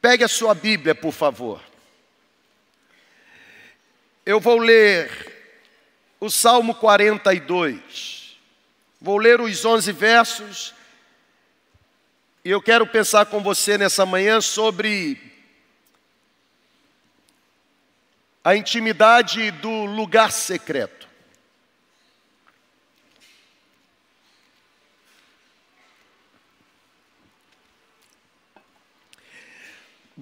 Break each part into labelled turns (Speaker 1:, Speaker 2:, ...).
Speaker 1: Pegue a sua Bíblia, por favor. Eu vou ler o Salmo 42. Vou ler os 11 versos. E eu quero pensar com você nessa manhã sobre a intimidade do lugar secreto.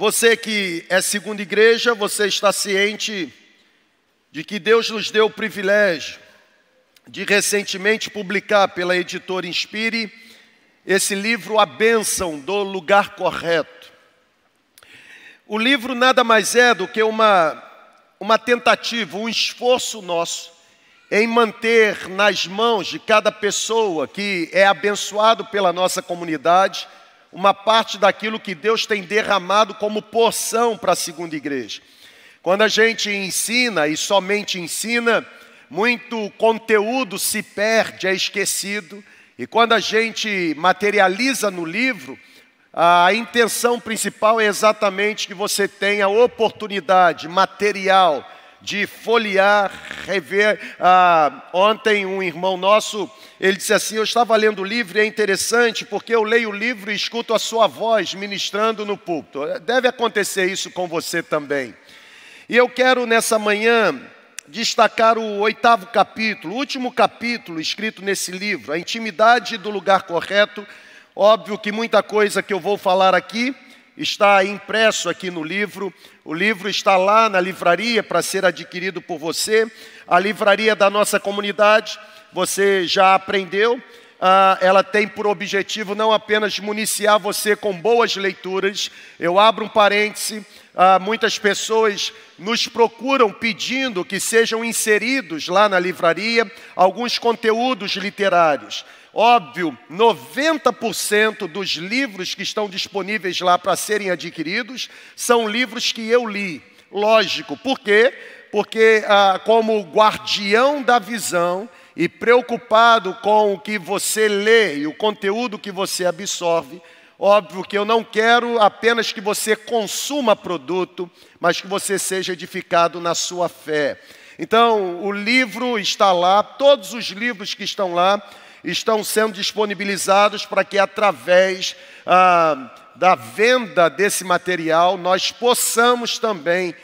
Speaker 1: Você que é segunda igreja, você está ciente de que Deus nos deu o privilégio de recentemente publicar pela editora Inspire esse livro A Bênção do Lugar Correto. O livro nada mais é do que uma, uma tentativa, um esforço nosso em manter nas mãos de cada pessoa que é abençoado pela nossa comunidade uma parte daquilo que Deus tem derramado como porção para a segunda igreja. Quando a gente ensina e somente ensina, muito conteúdo se perde, é esquecido, e quando a gente materializa no livro, a intenção principal é exatamente que você tenha oportunidade material de folhear, rever. Ah, ontem um irmão nosso, ele disse assim, eu estava lendo o livro e é interessante porque eu leio o livro e escuto a sua voz ministrando no púlpito. Deve acontecer isso com você também. E eu quero nessa manhã destacar o oitavo capítulo, o último capítulo escrito nesse livro, a intimidade do lugar correto. Óbvio que muita coisa que eu vou falar aqui está impresso aqui no livro. O livro está lá na livraria para ser adquirido por você. A livraria da nossa comunidade, você já aprendeu. Ah, ela tem por objetivo não apenas municiar você com boas leituras. Eu abro um parêntese. Ah, muitas pessoas nos procuram pedindo que sejam inseridos lá na livraria alguns conteúdos literários. Óbvio, 90% dos livros que estão disponíveis lá para serem adquiridos são livros que eu li. Lógico, por quê? Porque, ah, como guardião da visão e preocupado com o que você lê e o conteúdo que você absorve, óbvio que eu não quero apenas que você consuma produto, mas que você seja edificado na sua fé. Então, o livro está lá, todos os livros que estão lá estão sendo disponibilizados para que, através ah, da venda desse material, nós possamos também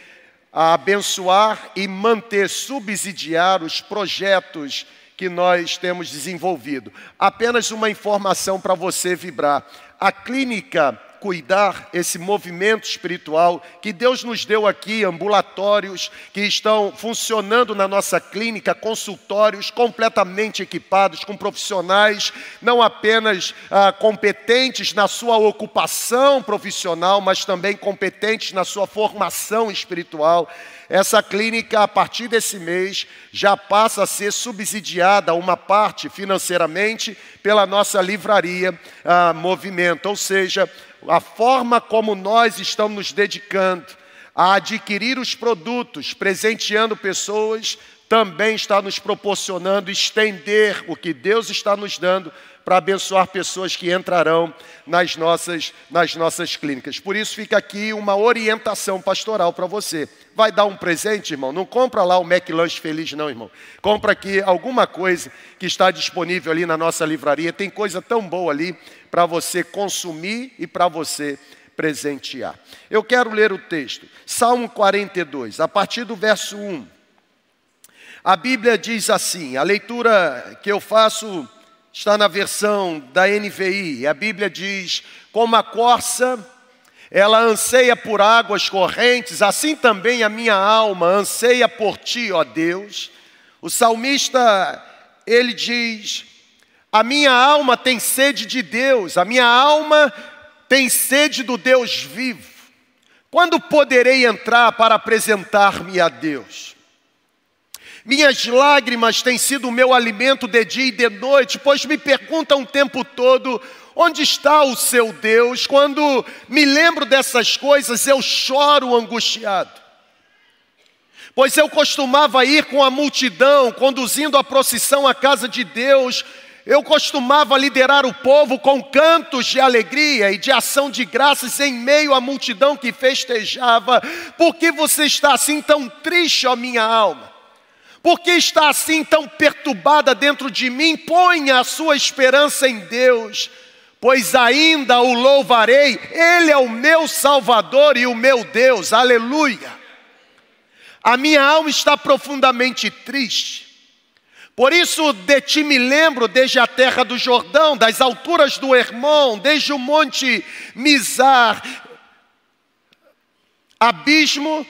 Speaker 1: abençoar e manter, subsidiar os projetos que nós temos desenvolvido. Apenas uma informação para você vibrar. A clínica cuidar esse movimento espiritual que Deus nos deu aqui, ambulatórios que estão funcionando na nossa clínica, consultórios completamente equipados com profissionais não apenas ah, competentes na sua ocupação profissional, mas também competentes na sua formação espiritual. Essa clínica, a partir desse mês, já passa a ser subsidiada uma parte financeiramente pela nossa livraria ah, Movimento, ou seja, a forma como nós estamos nos dedicando a adquirir os produtos, presenteando pessoas, também está nos proporcionando estender o que Deus está nos dando para abençoar pessoas que entrarão nas nossas, nas nossas clínicas. Por isso fica aqui uma orientação pastoral para você. Vai dar um presente, irmão? Não compra lá o McLanche Feliz, não, irmão. Compra aqui alguma coisa que está disponível ali na nossa livraria. Tem coisa tão boa ali para você consumir e para você presentear. Eu quero ler o texto, Salmo 42, a partir do verso 1. A Bíblia diz assim: a leitura que eu faço está na versão da NVI. A Bíblia diz: como a corça, ela anseia por águas correntes, assim também a minha alma anseia por ti, ó Deus. O salmista, ele diz: a minha alma tem sede de Deus, a minha alma tem sede do Deus vivo. Quando poderei entrar para apresentar-me a Deus? Minhas lágrimas têm sido o meu alimento de dia e de noite, pois me perguntam o tempo todo: onde está o seu Deus? Quando me lembro dessas coisas, eu choro angustiado. Pois eu costumava ir com a multidão, conduzindo a procissão à casa de Deus, eu costumava liderar o povo com cantos de alegria e de ação de graças em meio à multidão que festejava. Por que você está assim tão triste, ó minha alma? Por que está assim tão perturbada dentro de mim? Ponha a sua esperança em Deus, pois ainda o louvarei, Ele é o meu Salvador e o meu Deus, aleluia. A minha alma está profundamente triste por isso, de ti me lembro desde a terra do Jordão, das alturas do Hermon, desde o monte Mizar. Abismo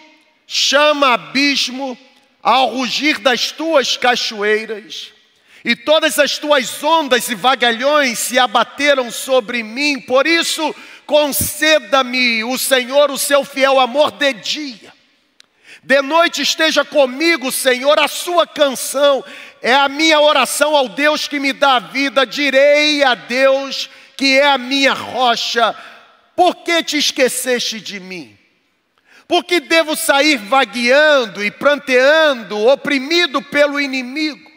Speaker 1: chama abismo ao rugir das tuas cachoeiras, e todas as tuas ondas e vagalhões se abateram sobre mim. Por isso, conceda-me o Senhor o seu fiel amor de dia. De noite esteja comigo, Senhor, a sua canção é a minha oração ao Deus que me dá a vida. Direi a Deus que é a minha rocha: por que te esqueceste de mim? Por que devo sair vagueando e pranteando, oprimido pelo inimigo?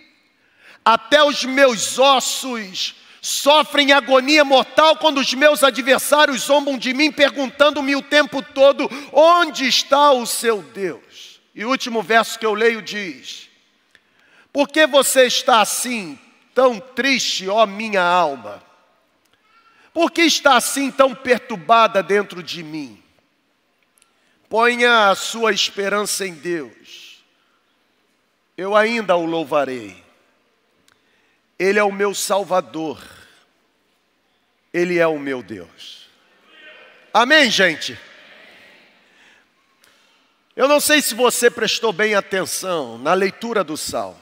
Speaker 1: Até os meus ossos sofrem agonia mortal quando os meus adversários zombam de mim, perguntando-me o tempo todo: onde está o seu Deus? E o último verso que eu leio diz: por que você está assim, tão triste, ó minha alma? Por que está assim tão perturbada dentro de mim? Ponha a sua esperança em Deus. Eu ainda o louvarei. Ele é o meu Salvador. Ele é o meu Deus. Amém, gente? Eu não sei se você prestou bem atenção na leitura do salmo.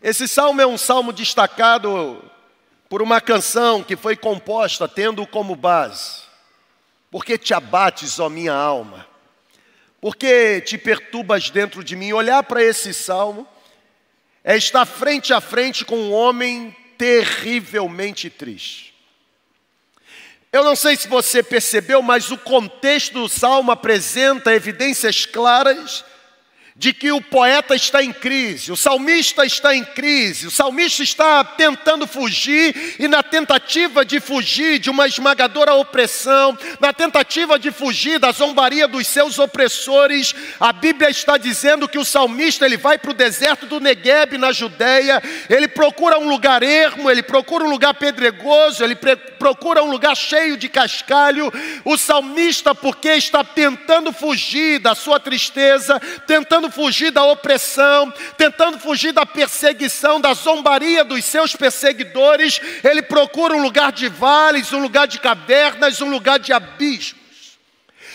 Speaker 1: Esse salmo é um salmo destacado por uma canção que foi composta tendo como base: Por que te abates, ó minha alma? Por que te perturbas dentro de mim? Olhar para esse salmo é estar frente a frente com um homem terrivelmente triste. Eu não sei se você percebeu, mas o contexto do salmo apresenta evidências claras de que o poeta está em crise, o salmista está em crise, o salmista está tentando fugir e na tentativa de fugir de uma esmagadora opressão, na tentativa de fugir da zombaria dos seus opressores, a Bíblia está dizendo que o salmista ele vai para o deserto do Negueb na Judéia, ele procura um lugar ermo, ele procura um lugar pedregoso, ele procura um lugar cheio de cascalho. O salmista porque está tentando fugir da sua tristeza, tentando fugir da opressão, tentando fugir da perseguição, da zombaria dos seus perseguidores, ele procura um lugar de vales, um lugar de cavernas, um lugar de abismos.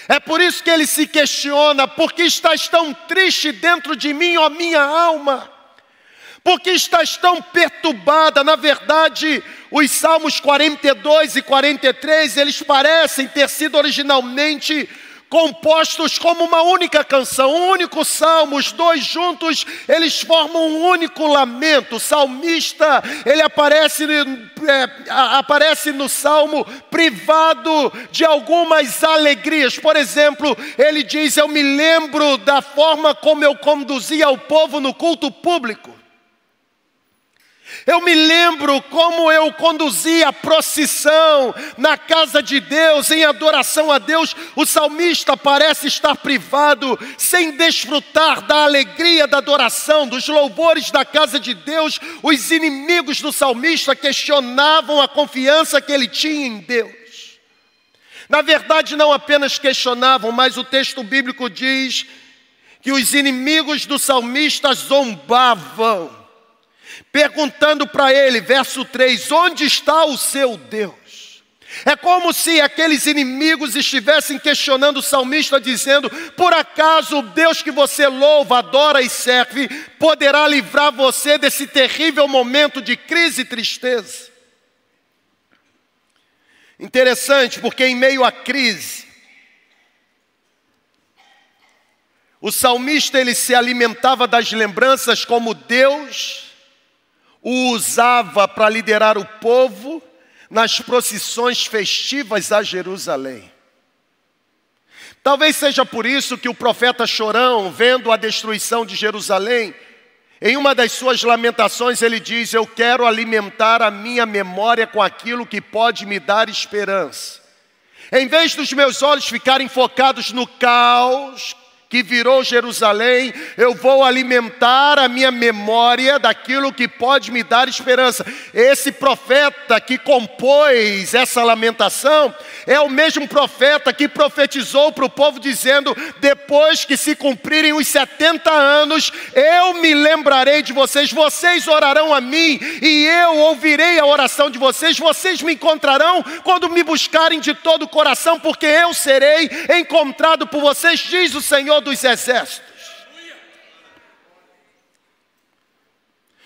Speaker 1: É por isso que ele se questiona: por que estás tão triste dentro de mim, ó minha alma? Por que estás tão perturbada? Na verdade, os Salmos 42 e 43, eles parecem ter sido originalmente compostos como uma única canção, um único salmo, os dois juntos, eles formam um único lamento. O salmista, ele aparece, é, aparece no salmo privado de algumas alegrias. Por exemplo, ele diz: Eu me lembro da forma como eu conduzia o povo no culto público. Eu me lembro como eu conduzia a procissão na casa de Deus, em adoração a Deus. O salmista parece estar privado, sem desfrutar da alegria da adoração, dos louvores da casa de Deus. Os inimigos do salmista questionavam a confiança que ele tinha em Deus. Na verdade, não apenas questionavam, mas o texto bíblico diz que os inimigos do salmista zombavam perguntando para ele, verso 3: Onde está o seu Deus? É como se aqueles inimigos estivessem questionando o salmista, dizendo: Por acaso o Deus que você louva, adora e serve, poderá livrar você desse terrível momento de crise e tristeza? Interessante, porque em meio à crise, o salmista ele se alimentava das lembranças como Deus o usava para liderar o povo nas procissões festivas a Jerusalém. Talvez seja por isso que o profeta Chorão, vendo a destruição de Jerusalém, Em uma das suas lamentações, ele diz: Eu quero alimentar a minha memória com aquilo que pode me dar esperança. Em vez dos meus olhos ficarem focados no caos que virou Jerusalém, eu vou alimentar a minha memória daquilo que pode me dar esperança. Esse profeta que compôs essa lamentação é o mesmo profeta que profetizou para o povo, dizendo: depois que se cumprirem os 70 anos, eu me lembrarei de vocês, vocês orarão a mim e eu ouvirei a oração de vocês, vocês me encontrarão quando me buscarem de todo o coração, porque eu serei encontrado por vocês, diz o Senhor dos exércitos.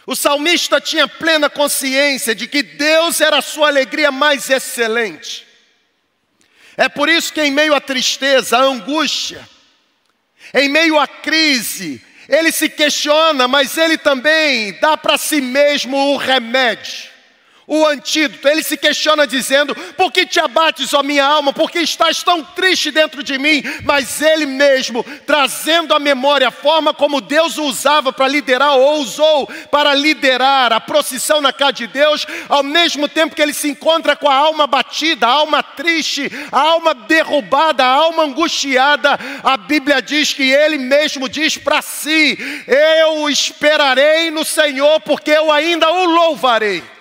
Speaker 1: O salmista tinha plena consciência de que Deus era a sua alegria mais excelente. É por isso que, em meio à tristeza, à angústia, em meio à crise, ele se questiona, mas ele também dá para si mesmo o remédio o antídoto. Ele se questiona dizendo: Por que te abates, ó minha alma? Por que estás tão triste dentro de mim? Mas ele mesmo, trazendo à memória a forma como Deus o usava para liderar, ou usou para liderar a procissão na casa de Deus, ao mesmo tempo que ele se encontra com a alma batida, a alma triste, a alma derrubada, a alma angustiada, a Bíblia diz que ele mesmo diz para si: Eu esperarei no Senhor, porque eu ainda o louvarei.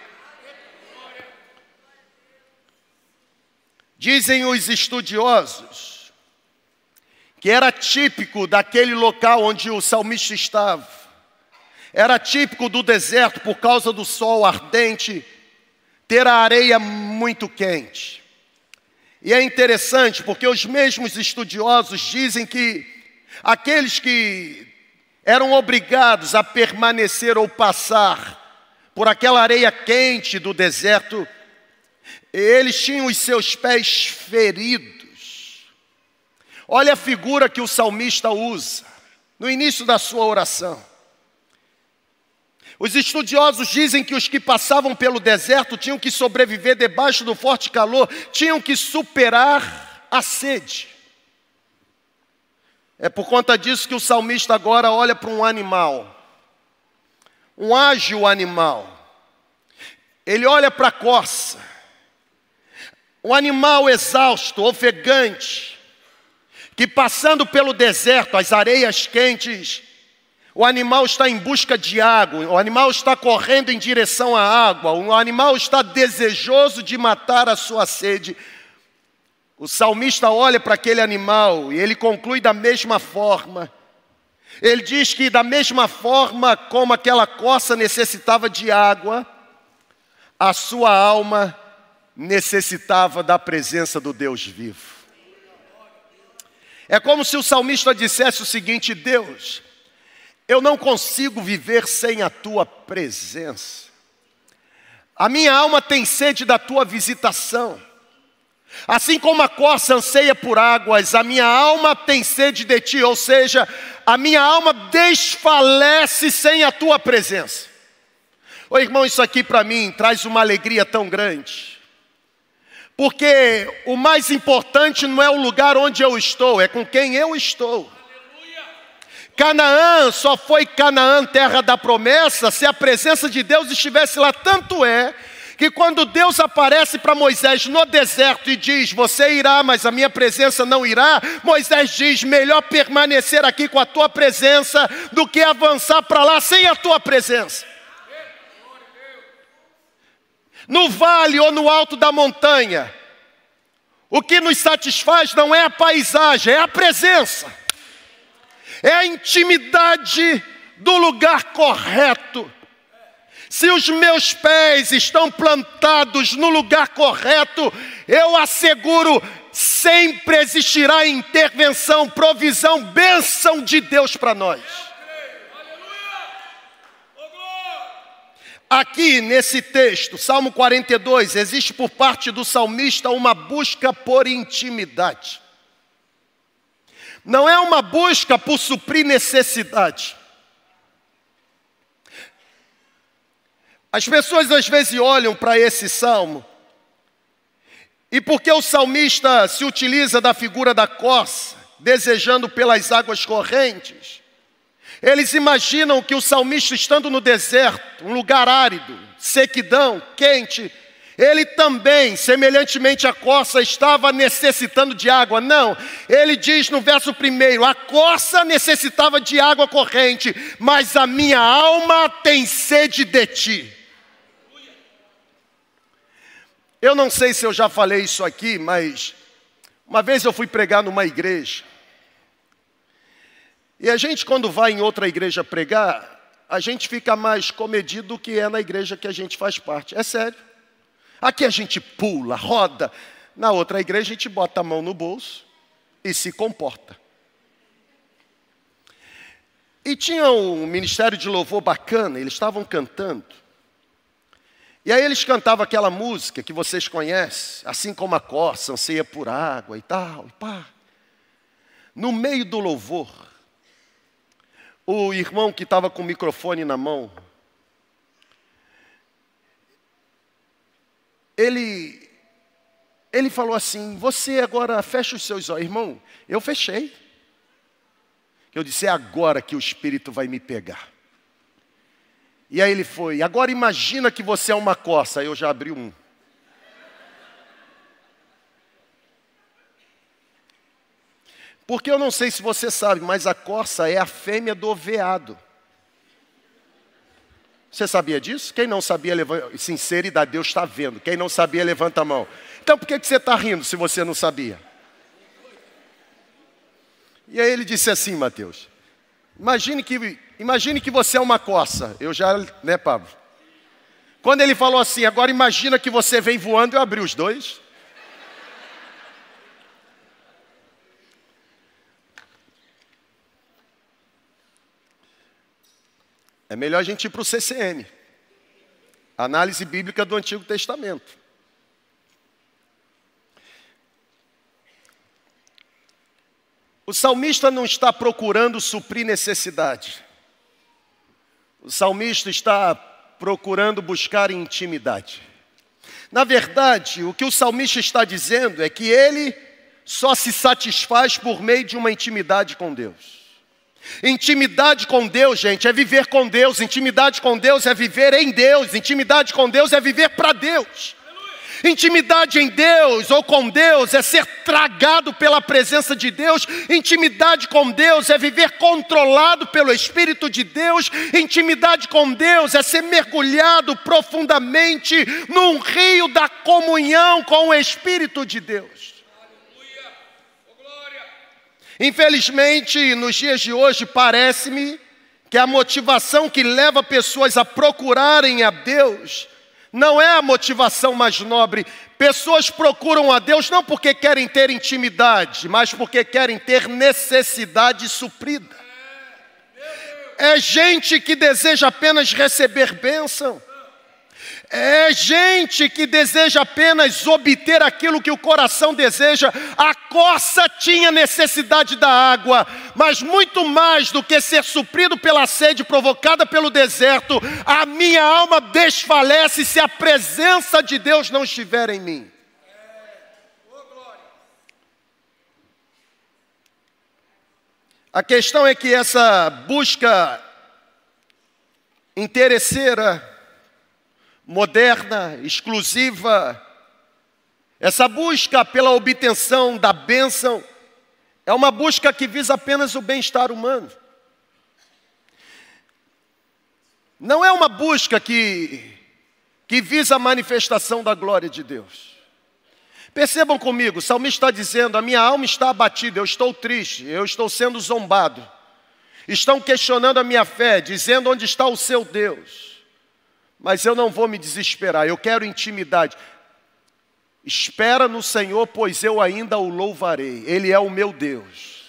Speaker 1: Dizem os estudiosos que era típico daquele local onde o salmista estava. Era típico do deserto por causa do sol ardente, ter a areia muito quente. E é interessante porque os mesmos estudiosos dizem que aqueles que eram obrigados a permanecer ou passar por aquela areia quente do deserto, eles tinham os seus pés feridos. Olha a figura que o salmista usa no início da sua oração. Os estudiosos dizem que os que passavam pelo deserto tinham que sobreviver debaixo do forte calor, tinham que superar a sede. É por conta disso que o salmista agora olha para um animal, um ágil animal. Ele olha para a corça, um animal exausto, ofegante, que passando pelo deserto, as areias quentes, o animal está em busca de água, o animal está correndo em direção à água, o animal está desejoso de matar a sua sede. O salmista olha para aquele animal e ele conclui da mesma forma. Ele diz que, da mesma forma como aquela coça necessitava de água, a sua alma necessitava da presença do Deus vivo. É como se o salmista dissesse o seguinte: Deus, eu não consigo viver sem a tua presença. A minha alma tem sede da tua visitação. Assim como a corça anseia por águas, a minha alma tem sede de ti, ou seja, a minha alma desfalece sem a tua presença. Ô irmão, isso aqui para mim traz uma alegria tão grande. Porque o mais importante não é o lugar onde eu estou, é com quem eu estou. Canaã só foi Canaã, terra da promessa, se a presença de Deus estivesse lá. Tanto é que quando Deus aparece para Moisés no deserto e diz: Você irá, mas a minha presença não irá, Moisés diz: Melhor permanecer aqui com a tua presença do que avançar para lá sem a tua presença no vale ou no alto da montanha. O que nos satisfaz não é a paisagem, é a presença, é a intimidade do lugar correto. Se os meus pés estão plantados no lugar correto, eu asseguro, sempre existirá intervenção, provisão, bênção de Deus para nós. Aqui nesse texto, Salmo 42, existe por parte do salmista uma busca por intimidade. Não é uma busca por suprir necessidade. As pessoas às vezes olham para esse salmo, e porque o salmista se utiliza da figura da coça, desejando pelas águas correntes, Eles imaginam que o salmista, estando no deserto, um lugar árido, sequidão, quente, ele também, semelhantemente à corça, estava necessitando de água. Não, ele diz no verso primeiro: a corça necessitava de água corrente, mas a minha alma tem sede de ti. Eu não sei se eu já falei isso aqui, mas uma vez eu fui pregar numa igreja. E a gente, quando vai em outra igreja pregar, a gente fica mais comedido do que é na igreja que a gente faz parte. É sério. Aqui a gente pula, roda. Na outra igreja a gente bota a mão no bolso e se comporta. E tinha um ministério de louvor bacana, eles estavam cantando. E aí eles cantavam aquela música que vocês conhecem, assim como a corça anseia por água e tal, e pá. No meio do louvor, o irmão que estava com o microfone na mão, ele, ele falou assim: Você agora fecha os seus olhos, irmão. Eu fechei. Eu disse: É agora que o Espírito vai me pegar. E aí ele foi: Agora imagina que você é uma coça. Eu já abri um. Porque eu não sei se você sabe, mas a corça é a fêmea do veado. Você sabia disso? Quem não sabia, levanta. Sinceridade, Deus está vendo. Quem não sabia, levanta a mão. Então por que você está rindo se você não sabia? E aí ele disse assim, Mateus. Imagine que, imagine que você é uma coça. Eu já, né, Pablo? Quando ele falou assim, agora imagina que você vem voando, eu abri os dois. É melhor a gente ir para o CCM Análise Bíblica do Antigo Testamento. O salmista não está procurando suprir necessidade. O salmista está procurando buscar intimidade. Na verdade, o que o salmista está dizendo é que ele só se satisfaz por meio de uma intimidade com Deus. Intimidade com Deus, gente, é viver com Deus. Intimidade com Deus é viver em Deus. Intimidade com Deus é viver para Deus. Intimidade em Deus ou com Deus é ser tragado pela presença de Deus. Intimidade com Deus é viver controlado pelo Espírito de Deus. Intimidade com Deus é ser mergulhado profundamente num rio da comunhão com o Espírito de Deus. Infelizmente, nos dias de hoje, parece-me que a motivação que leva pessoas a procurarem a Deus não é a motivação mais nobre. Pessoas procuram a Deus não porque querem ter intimidade, mas porque querem ter necessidade suprida. É gente que deseja apenas receber bênção. É gente que deseja apenas obter aquilo que o coração deseja. A coça tinha necessidade da água, mas muito mais do que ser suprido pela sede provocada pelo deserto, a minha alma desfalece se a presença de Deus não estiver em mim. A questão é que essa busca interesseira, moderna, exclusiva. Essa busca pela obtenção da bênção é uma busca que visa apenas o bem-estar humano. Não é uma busca que, que visa a manifestação da glória de Deus. Percebam comigo, o salmista está dizendo: a minha alma está abatida, eu estou triste, eu estou sendo zombado. Estão questionando a minha fé, dizendo onde está o seu Deus. Mas eu não vou me desesperar, eu quero intimidade. Espera no Senhor, pois eu ainda o louvarei, Ele é o meu Deus.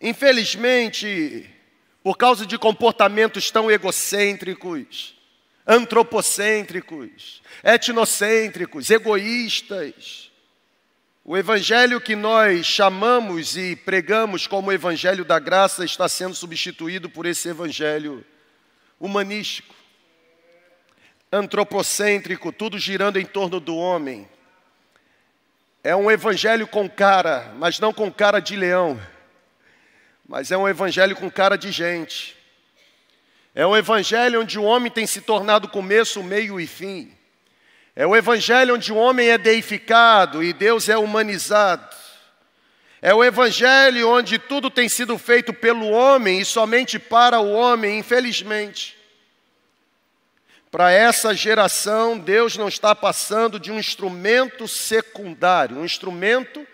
Speaker 1: Infelizmente, por causa de comportamentos tão egocêntricos, antropocêntricos, etnocêntricos, egoístas, o evangelho que nós chamamos e pregamos como evangelho da graça está sendo substituído por esse evangelho humanístico, antropocêntrico, tudo girando em torno do homem. É um evangelho com cara, mas não com cara de leão. mas é um evangelho com cara de gente. É um evangelho onde o homem tem se tornado começo, meio e fim. É o evangelho onde o homem é deificado e Deus é humanizado. É o evangelho onde tudo tem sido feito pelo homem e somente para o homem, infelizmente. Para essa geração, Deus não está passando de um instrumento secundário, um instrumento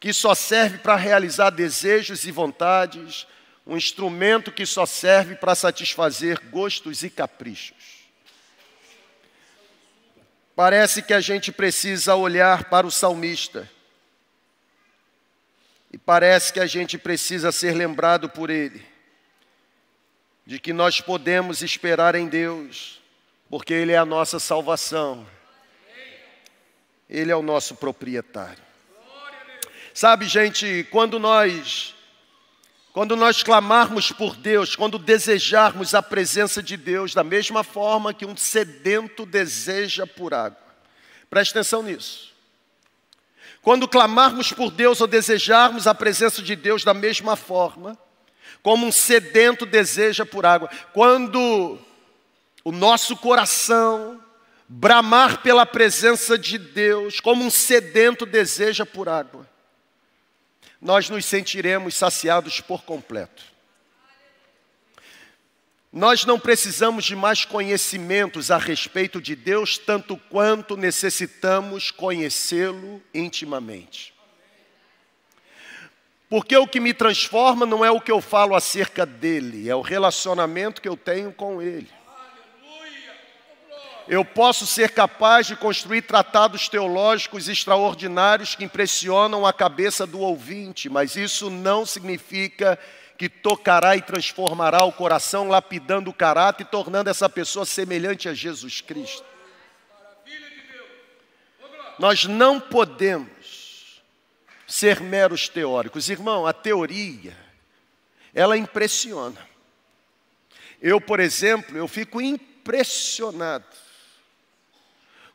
Speaker 1: que só serve para realizar desejos e vontades, um instrumento que só serve para satisfazer gostos e caprichos. Parece que a gente precisa olhar para o salmista. E parece que a gente precisa ser lembrado por ele, de que nós podemos esperar em Deus, porque Ele é a nossa salvação, Ele é o nosso proprietário. Sabe, gente, quando nós quando nós clamarmos por Deus, quando desejarmos a presença de Deus, da mesma forma que um sedento deseja por água. Preste atenção nisso. Quando clamarmos por Deus ou desejarmos a presença de Deus da mesma forma, como um sedento deseja por água. Quando o nosso coração bramar pela presença de Deus, como um sedento deseja por água nós nos sentiremos saciados por completo. Nós não precisamos de mais conhecimentos a respeito de Deus, tanto quanto necessitamos conhecê-lo intimamente. Porque o que me transforma não é o que eu falo acerca dele, é o relacionamento que eu tenho com ele eu posso ser capaz de construir tratados teológicos extraordinários que impressionam a cabeça do ouvinte, mas isso não significa que tocará e transformará o coração, lapidando o caráter e tornando essa pessoa semelhante a Jesus Cristo. Nós não podemos ser meros teóricos. Irmão, a teoria, ela impressiona. Eu, por exemplo, eu fico impressionado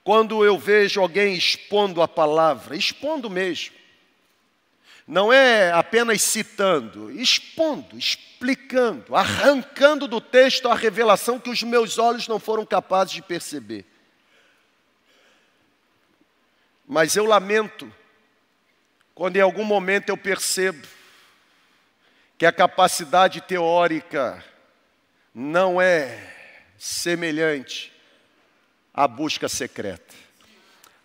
Speaker 1: quando eu vejo alguém expondo a palavra, expondo mesmo, não é apenas citando, expondo, explicando, arrancando do texto a revelação que os meus olhos não foram capazes de perceber. Mas eu lamento quando em algum momento eu percebo que a capacidade teórica não é semelhante a busca secreta.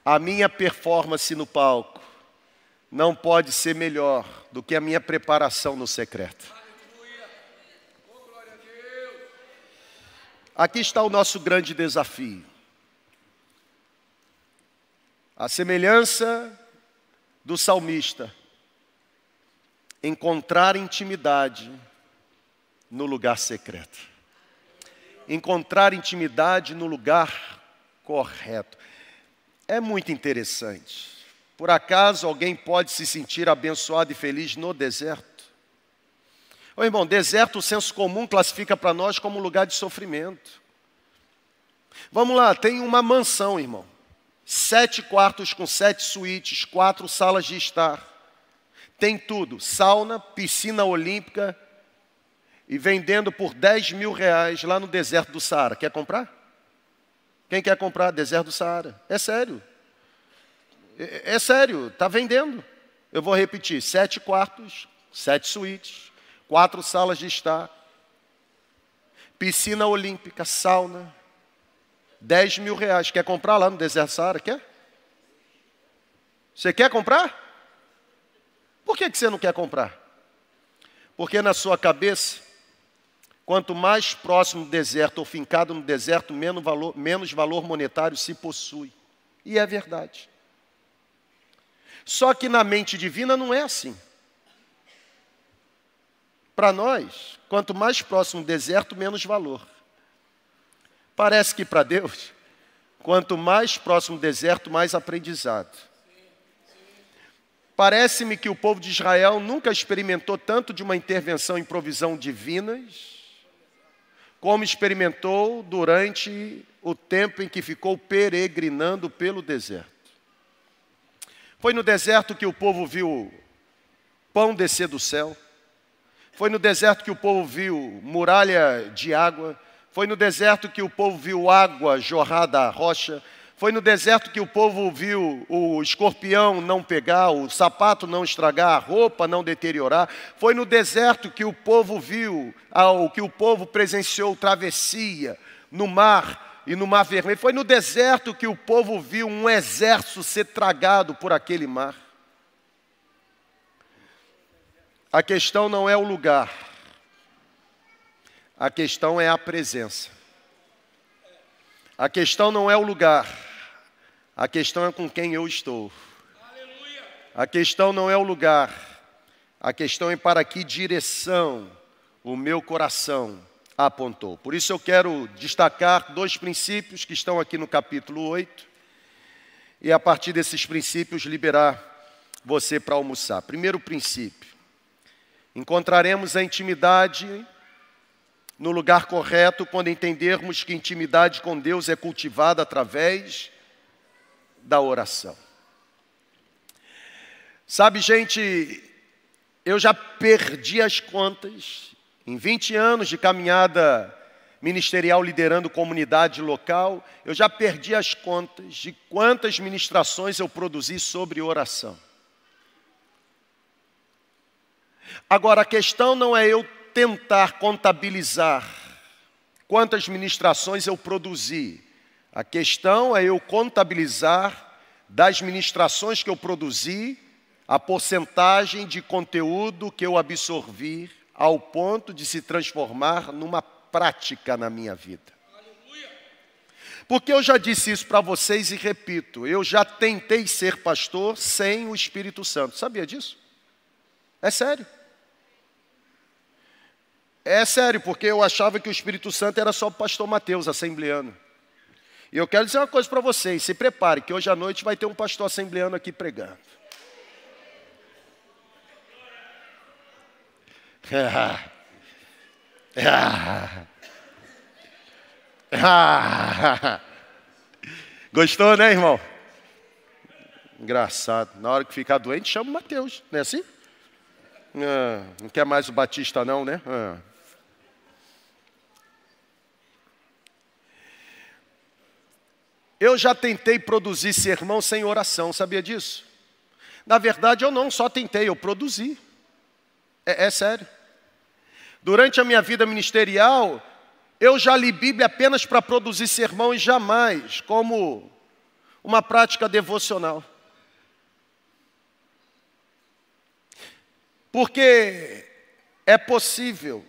Speaker 1: A minha performance no palco não pode ser melhor do que a minha preparação no secreto. Aqui está o nosso grande desafio. A semelhança do salmista, encontrar intimidade no lugar secreto. Encontrar intimidade no lugar correto. É muito interessante. Por acaso alguém pode se sentir abençoado e feliz no deserto? Ô irmão, deserto, o senso comum classifica para nós como lugar de sofrimento. Vamos lá, tem uma mansão, irmão. Sete quartos com sete suítes, quatro salas de estar. Tem tudo: sauna, piscina olímpica e vendendo por 10 mil reais lá no deserto do Saara. Quer comprar? Quem quer comprar deserto do Saara? É sério. É, é sério, está vendendo. Eu vou repetir: sete quartos, sete suítes, quatro salas de estar, piscina olímpica, sauna, dez mil reais. Quer comprar lá no deserto Saara? Quer? Você quer comprar? Por que, que você não quer comprar? Porque na sua cabeça Quanto mais próximo do deserto ou fincado no deserto, menos valor, menos valor monetário se possui. E é verdade. Só que na mente divina não é assim. Para nós, quanto mais próximo do deserto, menos valor. Parece que para Deus, quanto mais próximo do deserto, mais aprendizado. Parece-me que o povo de Israel nunca experimentou tanto de uma intervenção em provisão divinas como experimentou durante o tempo em que ficou peregrinando pelo deserto. Foi no deserto que o povo viu pão descer do céu, Foi no deserto que o povo viu muralha de água. Foi no deserto que o povo viu água jorrar da rocha. Foi no deserto que o povo viu o escorpião não pegar, o sapato não estragar, a roupa não deteriorar. Foi no deserto que o povo viu, o que o povo presenciou travessia no mar e no mar vermelho. Foi no deserto que o povo viu um exército ser tragado por aquele mar. A questão não é o lugar, a questão é a presença. A questão não é o lugar, a questão é com quem eu estou. A questão não é o lugar, a questão é para que direção o meu coração apontou. Por isso eu quero destacar dois princípios que estão aqui no capítulo 8 e a partir desses princípios liberar você para almoçar. Primeiro princípio: encontraremos a intimidade no lugar correto quando entendermos que intimidade com Deus é cultivada através da oração. Sabe, gente, eu já perdi as contas em 20 anos de caminhada ministerial liderando comunidade local, eu já perdi as contas de quantas ministrações eu produzi sobre oração. Agora, a questão não é eu tentar contabilizar quantas ministrações eu produzi, a questão é eu contabilizar das ministrações que eu produzi a porcentagem de conteúdo que eu absorvi ao ponto de se transformar numa prática na minha vida. Porque eu já disse isso para vocês e repito, eu já tentei ser pastor sem o Espírito Santo. Sabia disso? É sério. É sério, porque eu achava que o Espírito Santo era só o pastor Mateus, assembleano. E eu quero dizer uma coisa para vocês: se prepare, que hoje à noite vai ter um pastor assembleano aqui pregando. Gostou, né, irmão? Engraçado. Na hora que ficar doente, chama o Mateus, não é assim? Ah, não quer mais o Batista, não, né? Eu já tentei produzir sermão sem oração, sabia disso? Na verdade, eu não só tentei, eu produzi. É, é sério. Durante a minha vida ministerial, eu já li Bíblia apenas para produzir sermão e jamais como uma prática devocional. Porque é possível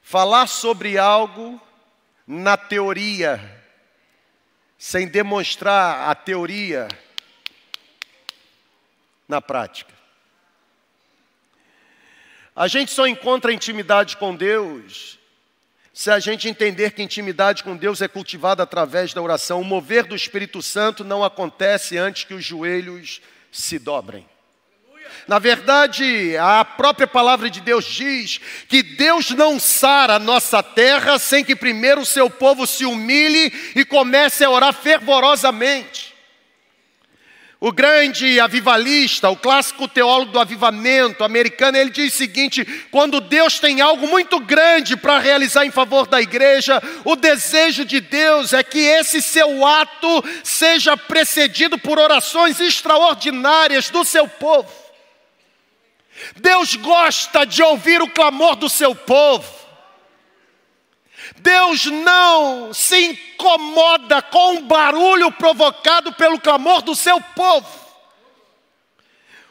Speaker 1: falar sobre algo na teoria sem demonstrar a teoria na prática. A gente só encontra intimidade com Deus se a gente entender que intimidade com Deus é cultivada através da oração. O mover do Espírito Santo não acontece antes que os joelhos se dobrem. Na verdade, a própria palavra de Deus diz que Deus não sara a nossa terra sem que primeiro o seu povo se humilhe e comece a orar fervorosamente. O grande avivalista, o clássico teólogo do avivamento americano, ele diz o seguinte: quando Deus tem algo muito grande para realizar em favor da igreja, o desejo de Deus é que esse seu ato seja precedido por orações extraordinárias do seu povo. Deus gosta de ouvir o clamor do seu povo. Deus não se incomoda com o barulho provocado pelo clamor do seu povo.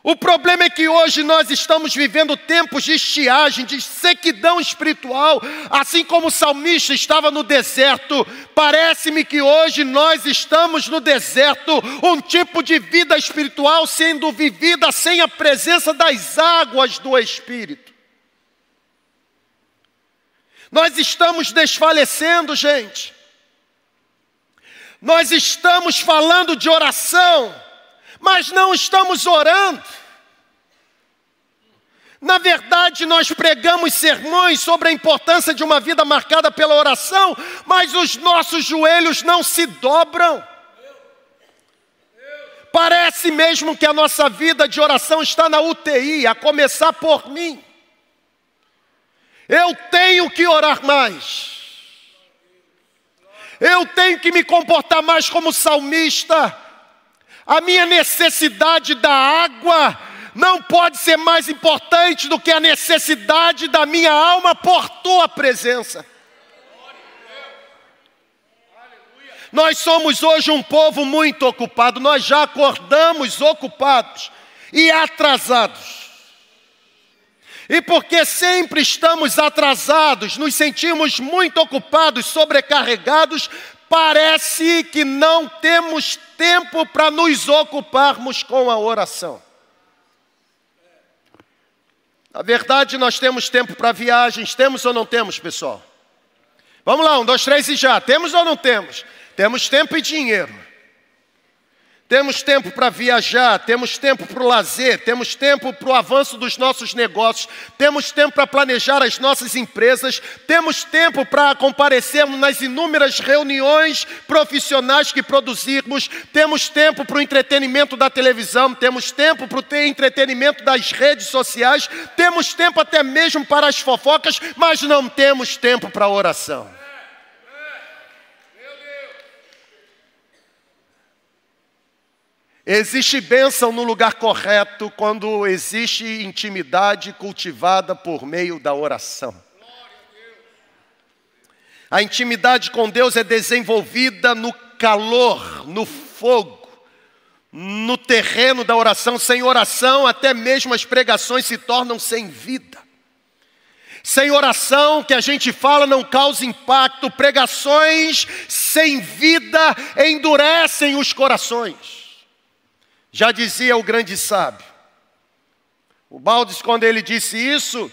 Speaker 1: O problema é que hoje nós estamos vivendo tempos de estiagem, de sequidão espiritual, assim como o salmista estava no deserto. Parece-me que hoje nós estamos no deserto, um tipo de vida espiritual sendo vivida sem a presença das águas do Espírito. Nós estamos desfalecendo, gente. Nós estamos falando de oração mas não estamos orando. Na verdade, nós pregamos sermões sobre a importância de uma vida marcada pela oração, mas os nossos joelhos não se dobram. Parece mesmo que a nossa vida de oração está na UTI, a começar por mim. Eu tenho que orar mais. Eu tenho que me comportar mais como salmista. A minha necessidade da água não pode ser mais importante do que a necessidade da minha alma por tua presença. Nós somos hoje um povo muito ocupado, nós já acordamos ocupados e atrasados. E porque sempre estamos atrasados, nos sentimos muito ocupados, sobrecarregados, parece que não temos tempo para nos ocuparmos com a oração. Na verdade, nós temos tempo para viagens, temos ou não temos, pessoal? Vamos lá, um, dois, três e já. Temos ou não temos? Temos tempo e dinheiro. Temos tempo para viajar, temos tempo para o lazer, temos tempo para o avanço dos nossos negócios, temos tempo para planejar as nossas empresas, temos tempo para comparecermos nas inúmeras reuniões profissionais que produzirmos, temos tempo para o entretenimento da televisão, temos tempo para o entretenimento das redes sociais, temos tempo até mesmo para as fofocas, mas não temos tempo para a oração. Existe bênção no lugar correto quando existe intimidade cultivada por meio da oração. A intimidade com Deus é desenvolvida no calor, no fogo, no terreno da oração. Sem oração, até mesmo as pregações se tornam sem vida. Sem oração, que a gente fala não causa impacto. Pregações sem vida endurecem os corações. Já dizia o grande sábio. O Baldes, quando ele disse isso,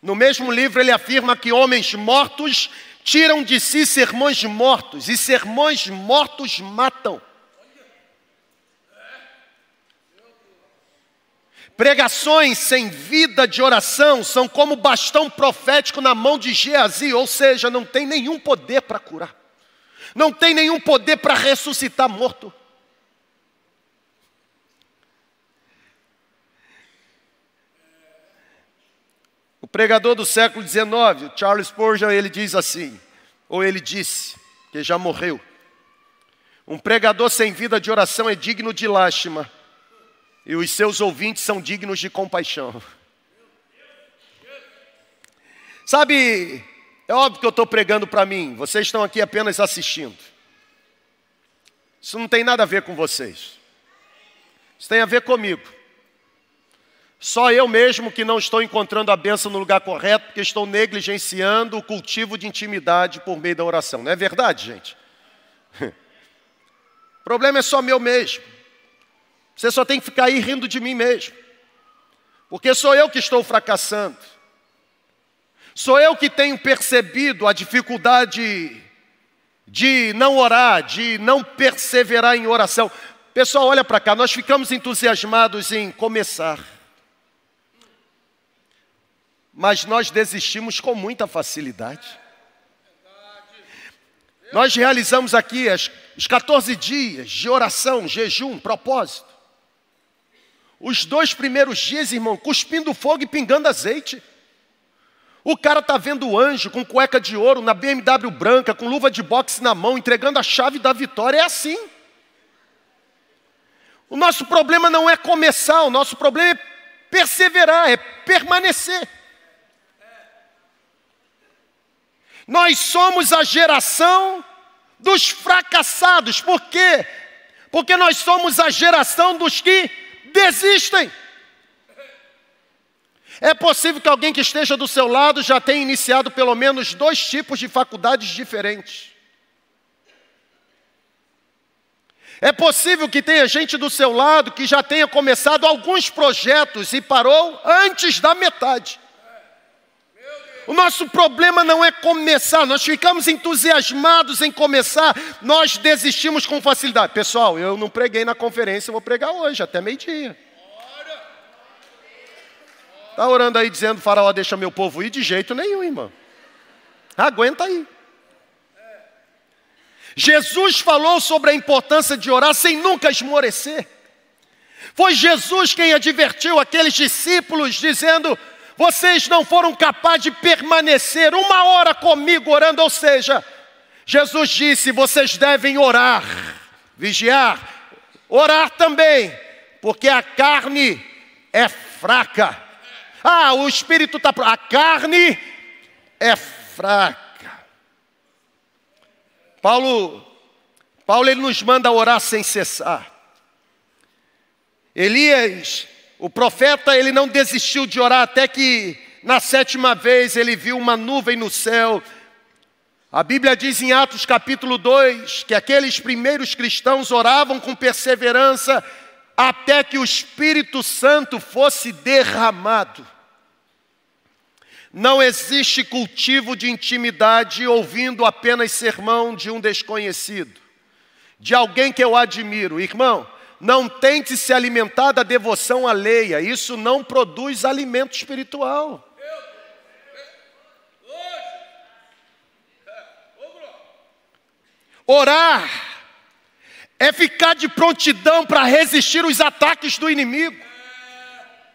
Speaker 1: no mesmo livro ele afirma que homens mortos tiram de si sermões mortos, e sermões mortos matam. Pregações sem vida de oração são como bastão profético na mão de Geazi, ou seja, não tem nenhum poder para curar, não tem nenhum poder para ressuscitar morto. Pregador do século XIX, Charles Spurgeon, ele diz assim, ou ele disse, que já morreu: Um pregador sem vida de oração é digno de lástima, e os seus ouvintes são dignos de compaixão. Sabe, é óbvio que eu estou pregando para mim, vocês estão aqui apenas assistindo. Isso não tem nada a ver com vocês, isso tem a ver comigo. Só eu mesmo que não estou encontrando a bênção no lugar correto, porque estou negligenciando o cultivo de intimidade por meio da oração. Não é verdade, gente? O problema é só meu mesmo. Você só tem que ficar aí rindo de mim mesmo. Porque sou eu que estou fracassando. Sou eu que tenho percebido a dificuldade de não orar, de não perseverar em oração. Pessoal, olha para cá, nós ficamos entusiasmados em começar mas nós desistimos com muita facilidade. Nós realizamos aqui as, os 14 dias de oração, jejum, propósito. Os dois primeiros dias, irmão, cuspindo fogo e pingando azeite. O cara está vendo o anjo com cueca de ouro na BMW branca, com luva de boxe na mão, entregando a chave da vitória. É assim. O nosso problema não é começar, o nosso problema é perseverar, é permanecer. Nós somos a geração dos fracassados. Por quê? Porque nós somos a geração dos que desistem. É possível que alguém que esteja do seu lado já tenha iniciado pelo menos dois tipos de faculdades diferentes. É possível que tenha gente do seu lado que já tenha começado alguns projetos e parou antes da metade. O nosso problema não é começar, nós ficamos entusiasmados em começar, nós desistimos com facilidade. Pessoal, eu não preguei na conferência, vou pregar hoje, até meio-dia. Está orando aí dizendo, faraó, deixa meu povo ir? De jeito nenhum, irmão. Aguenta aí. Jesus falou sobre a importância de orar sem nunca esmorecer. Foi Jesus quem advertiu aqueles discípulos, dizendo: Vocês não foram capazes de permanecer uma hora comigo orando, ou seja, Jesus disse: vocês devem orar, vigiar, orar também, porque a carne é fraca. Ah, o espírito está. A carne é fraca. Paulo, Paulo ele nos manda orar sem cessar. Elias o profeta, ele não desistiu de orar até que na sétima vez ele viu uma nuvem no céu. A Bíblia diz em Atos capítulo 2 que aqueles primeiros cristãos oravam com perseverança até que o Espírito Santo fosse derramado. Não existe cultivo de intimidade ouvindo apenas sermão de um desconhecido, de alguém que eu admiro. Irmão, não tente se alimentar da devoção alheia, isso não produz alimento espiritual. Orar é ficar de prontidão para resistir os ataques do inimigo.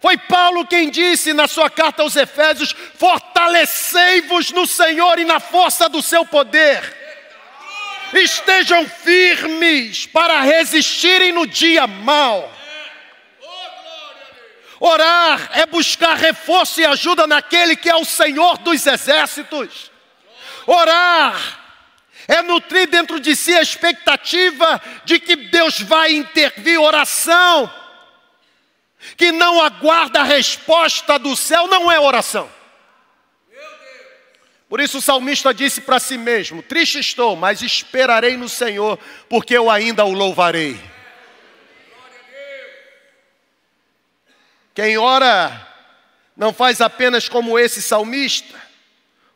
Speaker 1: Foi Paulo quem disse na sua carta aos Efésios: Fortalecei-vos no Senhor e na força do seu poder estejam firmes para resistirem no dia mau. Orar é buscar reforço e ajuda naquele que é o Senhor dos exércitos. Orar é nutrir dentro de si a expectativa de que Deus vai intervir. Oração que não aguarda a resposta do céu não é oração. Por isso o salmista disse para si mesmo: Triste estou, mas esperarei no Senhor, porque eu ainda o louvarei. Quem ora não faz apenas como esse salmista,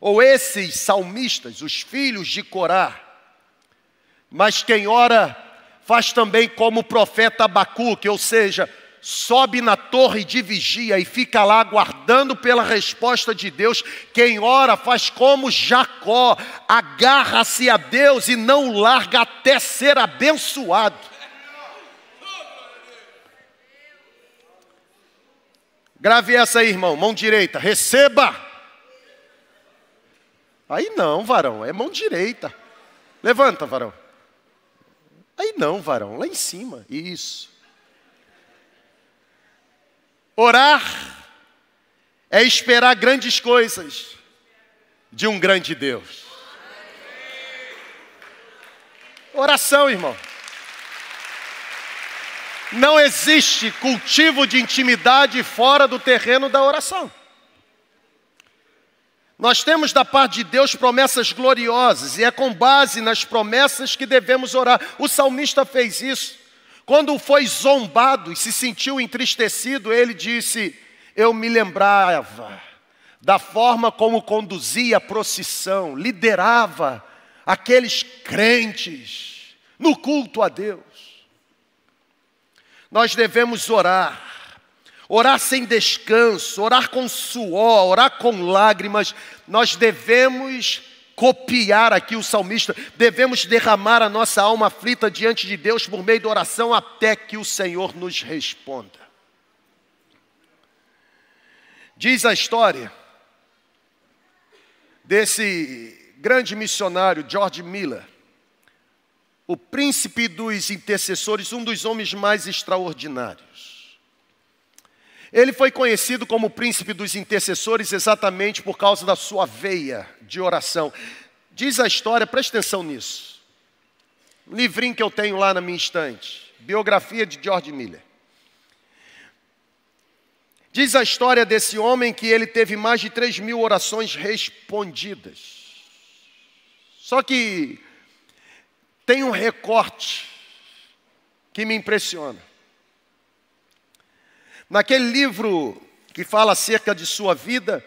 Speaker 1: ou esses salmistas, os filhos de Corá, mas quem ora faz também como o profeta Abacuque, ou seja, sobe na torre de vigia e fica lá aguardando pela resposta de Deus. Quem ora faz como Jacó, agarra-se a Deus e não larga até ser abençoado. Grave essa aí, irmão, mão direita, receba. Aí não, varão, é mão direita. Levanta, varão. Aí não, varão, lá em cima. Isso. Orar é esperar grandes coisas de um grande Deus. Oração, irmão. Não existe cultivo de intimidade fora do terreno da oração. Nós temos da parte de Deus promessas gloriosas, e é com base nas promessas que devemos orar. O salmista fez isso. Quando foi zombado e se sentiu entristecido, ele disse: Eu me lembrava da forma como conduzia a procissão, liderava aqueles crentes no culto a Deus. Nós devemos orar, orar sem descanso, orar com suor, orar com lágrimas. Nós devemos copiar aqui o salmista, devemos derramar a nossa alma aflita diante de Deus por meio da oração até que o Senhor nos responda. Diz a história desse grande missionário George Miller, o príncipe dos intercessores, um dos homens mais extraordinários. Ele foi conhecido como príncipe dos intercessores exatamente por causa da sua veia de oração. Diz a história, preste atenção nisso. Um livrinho que eu tenho lá na minha estante, biografia de George Miller. Diz a história desse homem que ele teve mais de 3 mil orações respondidas. Só que tem um recorte que me impressiona. Naquele livro que fala acerca de sua vida,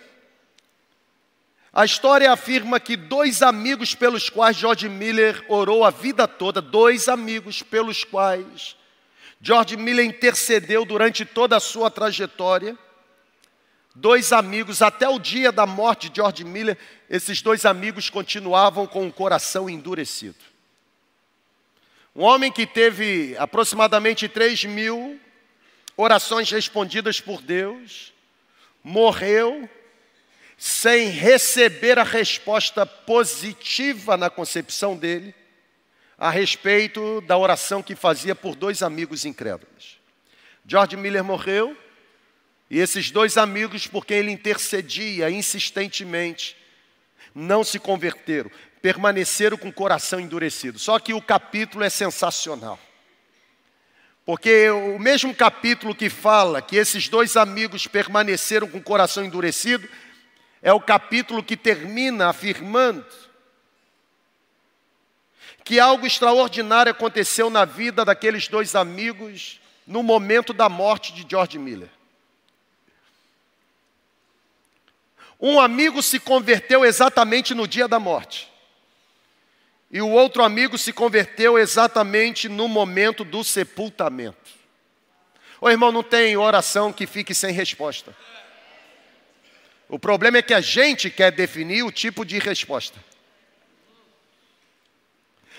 Speaker 1: a história afirma que dois amigos pelos quais George Miller orou a vida toda, dois amigos pelos quais George Miller intercedeu durante toda a sua trajetória, dois amigos, até o dia da morte de George Miller, esses dois amigos continuavam com o coração endurecido. Um homem que teve aproximadamente 3 mil orações respondidas por Deus, morreu sem receber a resposta positiva na concepção dele a respeito da oração que fazia por dois amigos incrédulos. George Miller morreu e esses dois amigos, por quem ele intercedia insistentemente, não se converteram, permaneceram com o coração endurecido. Só que o capítulo é sensacional. Porque o mesmo capítulo que fala que esses dois amigos permaneceram com o coração endurecido, é o capítulo que termina afirmando que algo extraordinário aconteceu na vida daqueles dois amigos no momento da morte de George Miller. Um amigo se converteu exatamente no dia da morte. E o outro amigo se converteu exatamente no momento do sepultamento. Ô irmão, não tem oração que fique sem resposta. O problema é que a gente quer definir o tipo de resposta.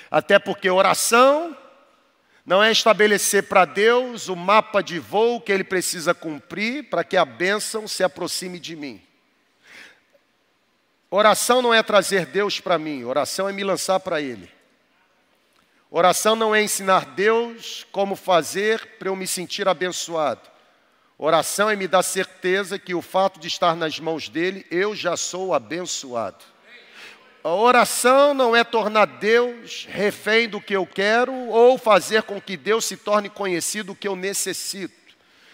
Speaker 1: Até porque oração não é estabelecer para Deus o mapa de voo que ele precisa cumprir para que a bênção se aproxime de mim. Oração não é trazer Deus para mim, oração é me lançar para Ele. Oração não é ensinar Deus como fazer para eu me sentir abençoado. Oração é me dar certeza que o fato de estar nas mãos dele, eu já sou abençoado. A oração não é tornar Deus refém do que eu quero ou fazer com que Deus se torne conhecido o que eu necessito.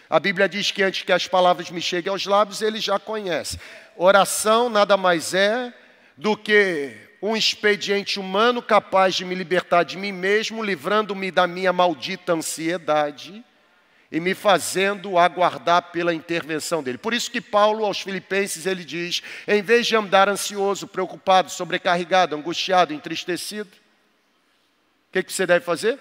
Speaker 1: A Bíblia diz que antes que as palavras me cheguem aos lábios, ele já conhece. Oração nada mais é do que um expediente humano capaz de me libertar de mim mesmo, livrando-me da minha maldita ansiedade e me fazendo aguardar pela intervenção dele. Por isso que Paulo aos Filipenses ele diz: em vez de andar ansioso, preocupado, sobrecarregado, angustiado, entristecido, o que, que você deve fazer?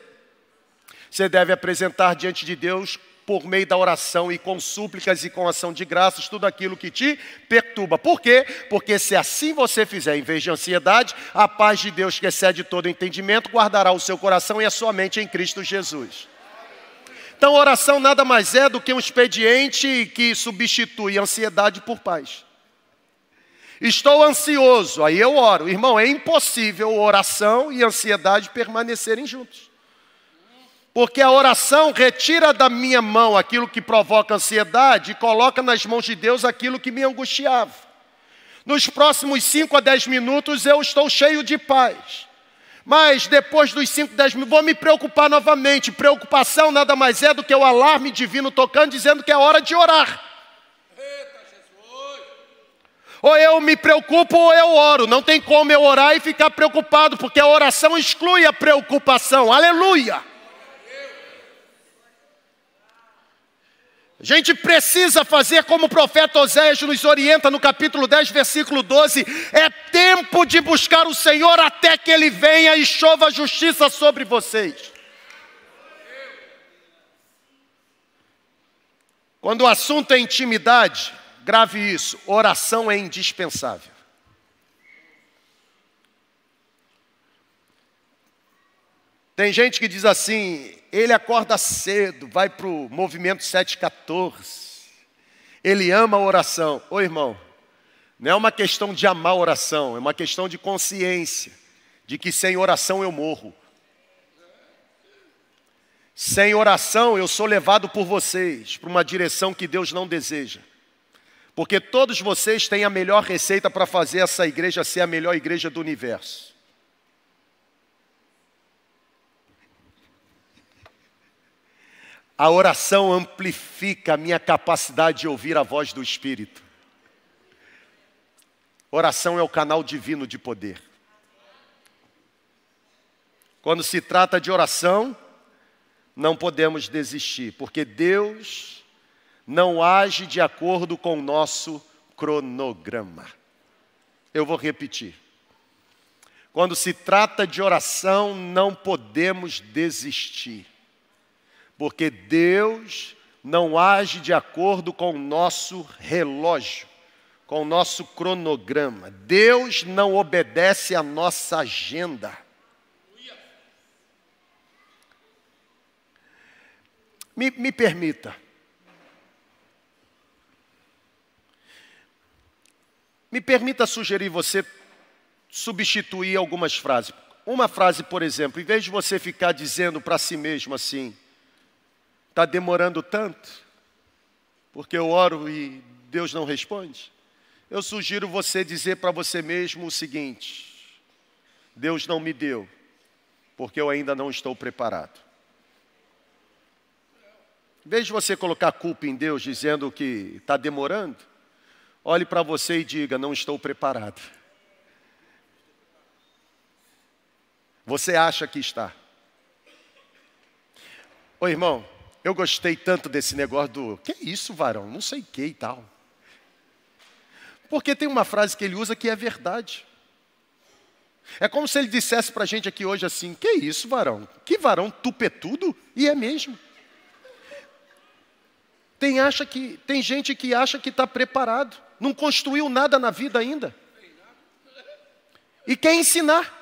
Speaker 1: Você deve apresentar diante de Deus por meio da oração e com súplicas e com ação de graças, tudo aquilo que te perturba. Por quê? Porque se assim você fizer, em vez de ansiedade, a paz de Deus que excede todo entendimento guardará o seu coração e a sua mente em Cristo Jesus. Então, oração nada mais é do que um expediente que substitui ansiedade por paz. Estou ansioso, aí eu oro. Irmão, é impossível oração e ansiedade permanecerem juntos. Porque a oração retira da minha mão aquilo que provoca ansiedade e coloca nas mãos de Deus aquilo que me angustiava. Nos próximos 5 a 10 minutos eu estou cheio de paz. Mas depois dos 5, 10 minutos, vou me preocupar novamente. Preocupação nada mais é do que o alarme divino tocando, dizendo que é hora de orar. Ou eu me preocupo ou eu oro. Não tem como eu orar e ficar preocupado, porque a oração exclui a preocupação. Aleluia! A gente precisa fazer como o profeta Oséias nos orienta no capítulo 10, versículo 12: é tempo de buscar o Senhor até que Ele venha e chova justiça sobre vocês. Quando o assunto é intimidade, grave isso: oração é indispensável. Tem gente que diz assim: ele acorda cedo, vai para o movimento 714. Ele ama a oração. Ô irmão, não é uma questão de amar a oração, é uma questão de consciência, de que sem oração eu morro. Sem oração eu sou levado por vocês para uma direção que Deus não deseja. Porque todos vocês têm a melhor receita para fazer essa igreja ser a melhor igreja do universo. A oração amplifica a minha capacidade de ouvir a voz do Espírito. Oração é o canal divino de poder. Quando se trata de oração, não podemos desistir, porque Deus não age de acordo com o nosso cronograma. Eu vou repetir. Quando se trata de oração, não podemos desistir porque Deus não age de acordo com o nosso relógio, com o nosso cronograma. Deus não obedece à nossa agenda. Me, me permita. Me permita sugerir você substituir algumas frases. Uma frase, por exemplo, em vez de você ficar dizendo para si mesmo assim, está demorando tanto, porque eu oro e Deus não responde. Eu sugiro você dizer para você mesmo o seguinte: Deus não me deu, porque eu ainda não estou preparado. Em vez de você colocar culpa em Deus dizendo que está demorando, olhe para você e diga: Não estou preparado. Você acha que está. Ô irmão, eu gostei tanto desse negócio do que é isso, varão? Não sei o que e tal. Porque tem uma frase que ele usa que é verdade. É como se ele dissesse para a gente aqui hoje assim: Que isso, varão? Que varão tupetudo? E é mesmo. Tem, acha que, tem gente que acha que está preparado, não construiu nada na vida ainda. E quer ensinar.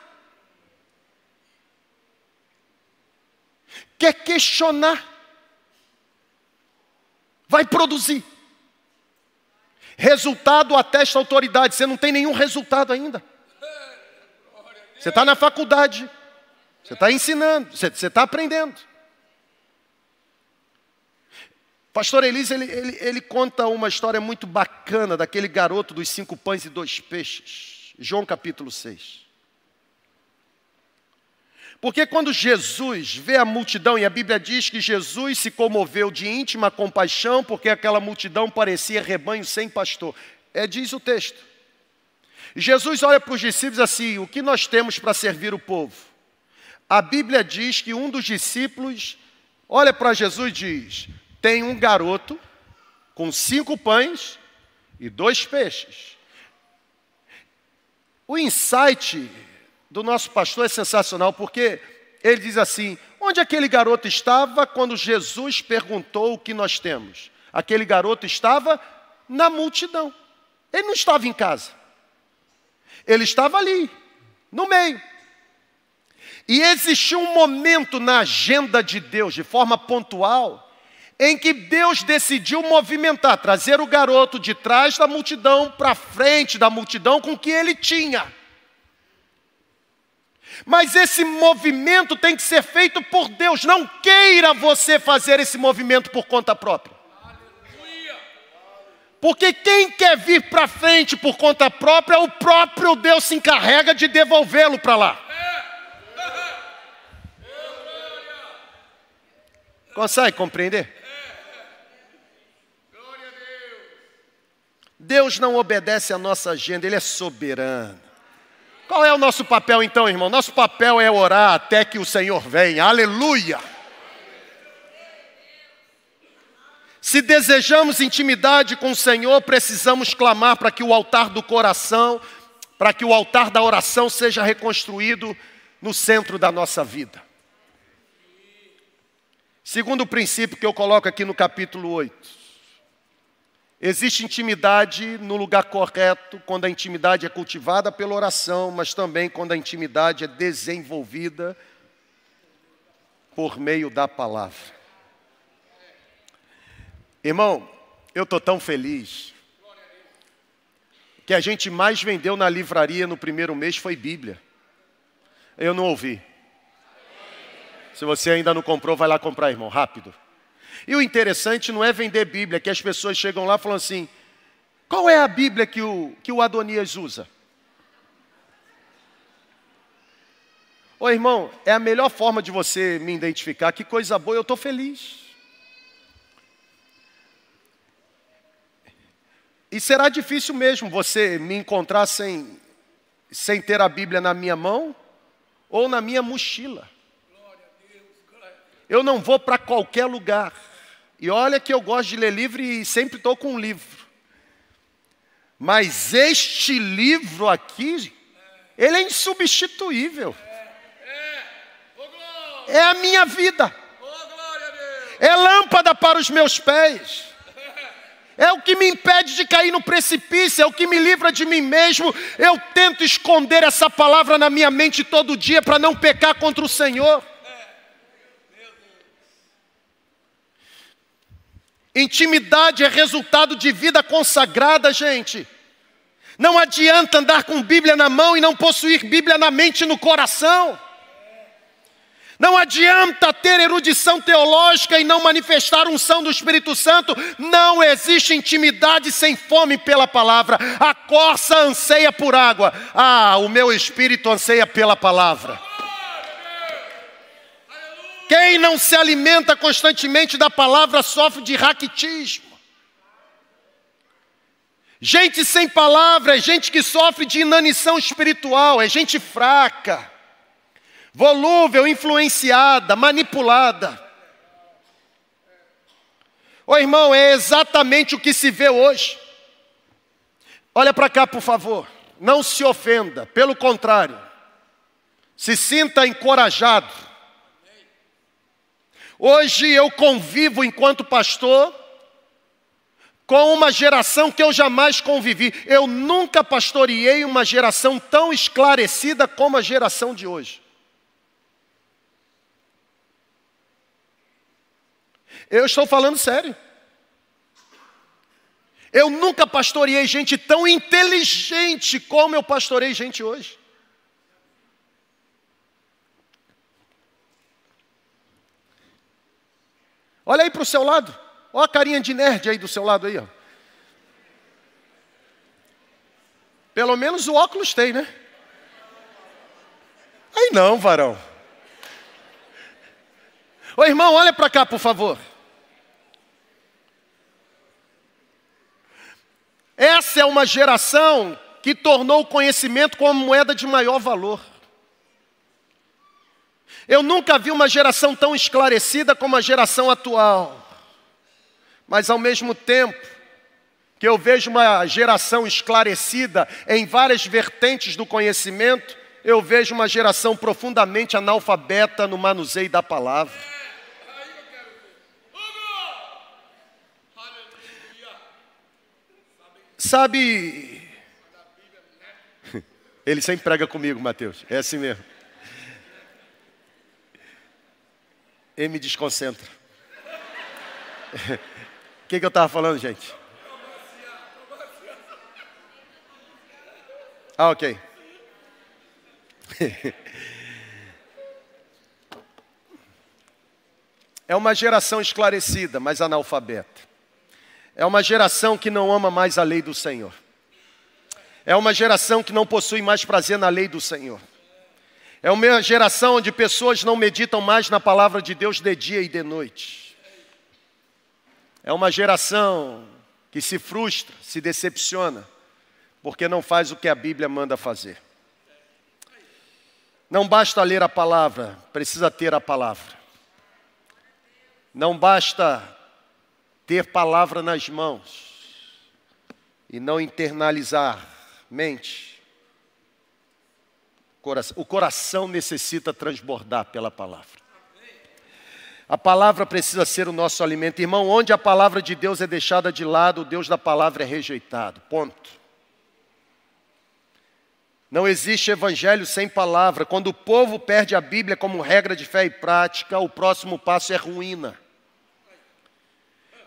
Speaker 1: Quer questionar. Vai produzir. Resultado atesta autoridade. Você não tem nenhum resultado ainda. Você está na faculdade. Você está ensinando. Você está aprendendo. Pastor Elise, ele, ele, ele, conta uma história muito bacana daquele garoto dos cinco pães e dois peixes. João capítulo 6. Porque quando Jesus vê a multidão, e a Bíblia diz que Jesus se comoveu de íntima compaixão, porque aquela multidão parecia rebanho sem pastor. É, diz o texto. Jesus olha para os discípulos assim: o que nós temos para servir o povo? A Bíblia diz que um dos discípulos olha para Jesus e diz: tem um garoto com cinco pães e dois peixes. O insight do nosso pastor é sensacional, porque ele diz assim: onde aquele garoto estava quando Jesus perguntou o que nós temos? Aquele garoto estava na multidão. Ele não estava em casa. Ele estava ali, no meio. E existiu um momento na agenda de Deus, de forma pontual, em que Deus decidiu movimentar, trazer o garoto de trás da multidão para frente da multidão com o que ele tinha. Mas esse movimento tem que ser feito por Deus. Não queira você fazer esse movimento por conta própria. Porque quem quer vir para frente por conta própria, o próprio Deus se encarrega de devolvê-lo para lá. Consegue compreender? Deus não obedece à nossa agenda, Ele é soberano. Qual é o nosso papel então, irmão? Nosso papel é orar até que o Senhor venha. Aleluia! Se desejamos intimidade com o Senhor, precisamos clamar para que o altar do coração, para que o altar da oração seja reconstruído no centro da nossa vida. Segundo princípio que eu coloco aqui no capítulo 8. Existe intimidade no lugar correto, quando a intimidade é cultivada pela oração, mas também quando a intimidade é desenvolvida por meio da palavra. Irmão, eu estou tão feliz que a gente mais vendeu na livraria no primeiro mês foi Bíblia. Eu não ouvi. Se você ainda não comprou, vai lá comprar, irmão, rápido. E o interessante não é vender Bíblia, que as pessoas chegam lá falam assim: qual é a Bíblia que o, que o Adonias usa? Ô irmão, é a melhor forma de você me identificar. Que coisa boa, eu estou feliz. E será difícil mesmo você me encontrar sem, sem ter a Bíblia na minha mão ou na minha mochila. Eu não vou para qualquer lugar. E olha que eu gosto de ler livro e sempre estou com um livro. Mas este livro aqui, ele é insubstituível. É a minha vida. É lâmpada para os meus pés. É o que me impede de cair no precipício, é o que me livra de mim mesmo. Eu tento esconder essa palavra na minha mente todo dia para não pecar contra o Senhor. Intimidade é resultado de vida consagrada, gente. Não adianta andar com Bíblia na mão e não possuir Bíblia na mente e no coração. Não adianta ter erudição teológica e não manifestar unção do Espírito Santo. Não existe intimidade sem fome pela palavra. A corça anseia por água. Ah, o meu espírito anseia pela palavra. Quem não se alimenta constantemente da palavra sofre de raquitismo. Gente sem palavra é gente que sofre de inanição espiritual, é gente fraca volúvel, influenciada, manipulada. Ô irmão, é exatamente o que se vê hoje. Olha para cá, por favor. Não se ofenda, pelo contrário, se sinta encorajado. Hoje eu convivo enquanto pastor com uma geração que eu jamais convivi. Eu nunca pastoreei uma geração tão esclarecida como a geração de hoje. Eu estou falando sério. Eu nunca pastoreei gente tão inteligente como eu pastorei gente hoje. Olha aí para o seu lado. Olha a carinha de nerd aí do seu lado aí, ó. Pelo menos o óculos tem, né? Aí não, varão. Ô irmão, olha para cá, por favor. Essa é uma geração que tornou o conhecimento como moeda de maior valor. Eu nunca vi uma geração tão esclarecida como a geração atual. Mas ao mesmo tempo que eu vejo uma geração esclarecida em várias vertentes do conhecimento, eu vejo uma geração profundamente analfabeta no manuseio da palavra. Sabe, ele sempre prega comigo, Mateus, é assim mesmo. Ele me desconcentra. O que, que eu estava falando, gente? Ah, ok. É uma geração esclarecida, mas analfabeta. É uma geração que não ama mais a lei do Senhor. É uma geração que não possui mais prazer na lei do Senhor. É uma geração onde pessoas não meditam mais na palavra de Deus de dia e de noite. É uma geração que se frustra, se decepciona, porque não faz o que a Bíblia manda fazer. Não basta ler a palavra, precisa ter a palavra. Não basta ter palavra nas mãos e não internalizar mente. O coração necessita transbordar pela palavra. A palavra precisa ser o nosso alimento. Irmão, onde a palavra de Deus é deixada de lado, o Deus da palavra é rejeitado. Ponto. Não existe evangelho sem palavra. Quando o povo perde a Bíblia como regra de fé e prática, o próximo passo é ruína.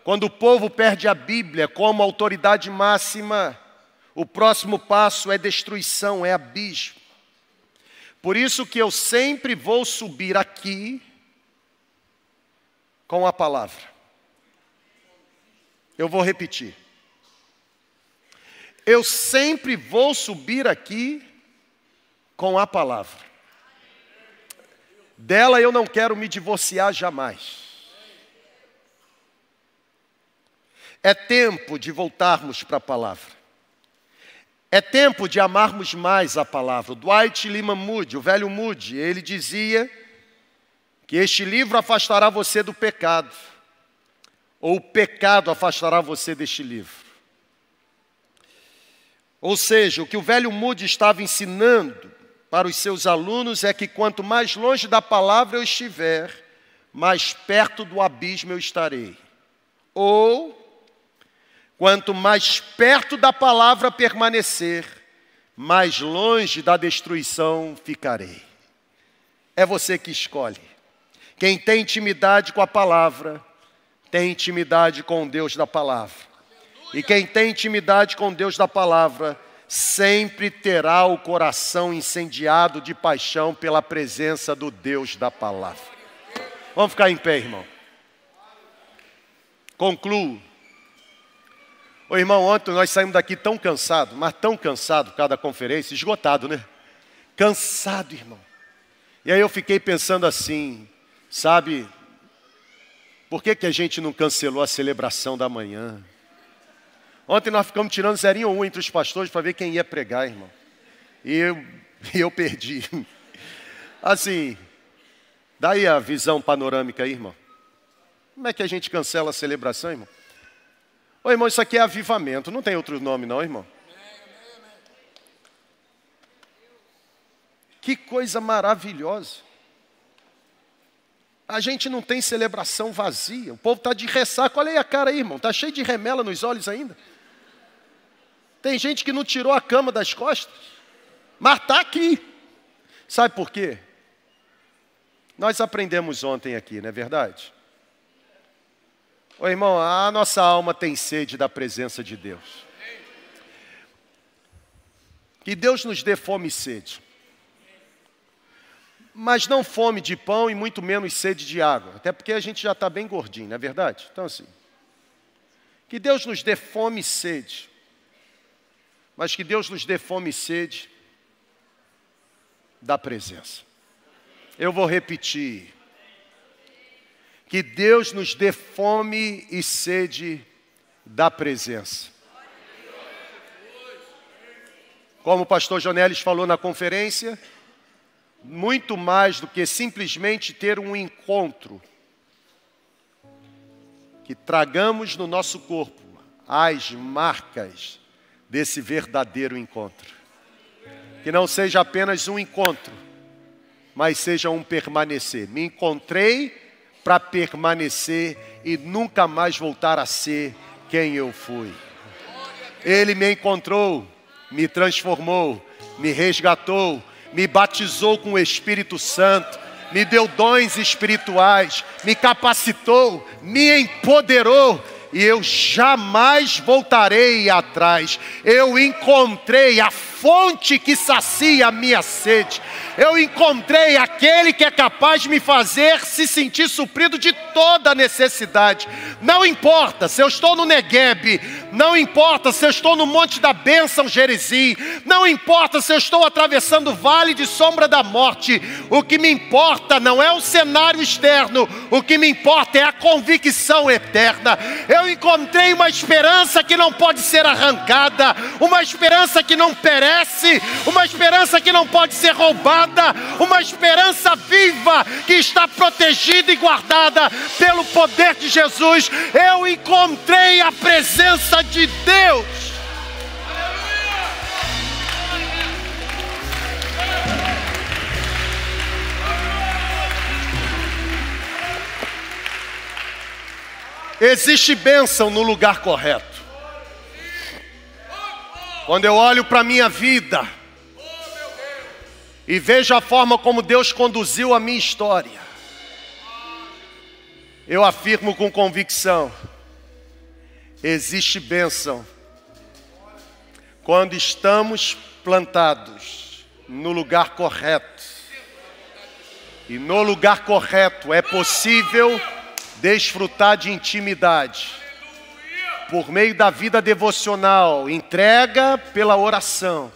Speaker 1: Quando o povo perde a Bíblia como autoridade máxima, o próximo passo é destruição, é abismo. Por isso que eu sempre vou subir aqui com a palavra. Eu vou repetir. Eu sempre vou subir aqui com a palavra. Dela eu não quero me divorciar jamais. É tempo de voltarmos para a palavra. É tempo de amarmos mais a palavra. Dwight Lyman Moody, o velho Moody, ele dizia que este livro afastará você do pecado, ou o pecado afastará você deste livro. Ou seja, o que o velho Moody estava ensinando para os seus alunos é que quanto mais longe da palavra eu estiver, mais perto do abismo eu estarei. Ou Quanto mais perto da palavra permanecer, mais longe da destruição ficarei. É você que escolhe. Quem tem intimidade com a palavra, tem intimidade com Deus da palavra. E quem tem intimidade com Deus da palavra, sempre terá o coração incendiado de paixão pela presença do Deus da palavra. Vamos ficar em pé, irmão. Concluo. Ô irmão, ontem nós saímos daqui tão cansado, mas tão cansado cada conferência, esgotado, né? Cansado, irmão. E aí eu fiquei pensando assim, sabe, por que, que a gente não cancelou a celebração da manhã? Ontem nós ficamos tirando zerinho um entre os pastores para ver quem ia pregar, irmão. E eu, eu perdi. Assim, daí a visão panorâmica aí, irmão. Como é que a gente cancela a celebração, irmão? Ô irmão, isso aqui é avivamento, não tem outro nome não, irmão. Que coisa maravilhosa. A gente não tem celebração vazia. O povo está de ressaca. Olha aí a cara aí, irmão. Está cheio de remela nos olhos ainda. Tem gente que não tirou a cama das costas, mas está aqui. Sabe por quê? Nós aprendemos ontem aqui, não é verdade? Ô irmão, a nossa alma tem sede da presença de Deus. Que Deus nos dê fome e sede. Mas não fome de pão e muito menos sede de água. Até porque a gente já está bem gordinho, não é verdade? Então assim. Que Deus nos dê fome e sede mas que Deus nos dê fome e sede da presença. Eu vou repetir. Que Deus nos dê fome e sede da presença. Como o pastor Jonelis falou na conferência, muito mais do que simplesmente ter um encontro, que tragamos no nosso corpo as marcas desse verdadeiro encontro. Que não seja apenas um encontro, mas seja um permanecer. Me encontrei para permanecer e nunca mais voltar a ser quem eu fui. Ele me encontrou, me transformou, me resgatou, me batizou com o Espírito Santo, me deu dons espirituais, me capacitou, me empoderou e eu jamais voltarei atrás. Eu encontrei a fonte que sacia a minha sede. Eu encontrei aquele que é capaz de me fazer se sentir suprido de toda necessidade. Não importa se eu estou no Negueb, não importa se eu estou no Monte da Bênção Gerizim, não importa se eu estou atravessando o vale de sombra da morte. O que me importa não é o cenário externo, o que me importa é a convicção eterna. Eu encontrei uma esperança que não pode ser arrancada, uma esperança que não perece uma esperança que não pode ser roubada, uma esperança viva que está protegida e guardada pelo poder de Jesus. Eu encontrei a presença de Deus. Existe bênção no lugar correto. Quando eu olho para a minha vida e vejo a forma como Deus conduziu a minha história, eu afirmo com convicção: existe bênção quando estamos plantados no lugar correto. E no lugar correto é possível desfrutar de intimidade por meio da vida devocional, entrega pela oração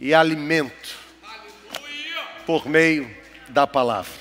Speaker 1: e alimento por meio da palavra.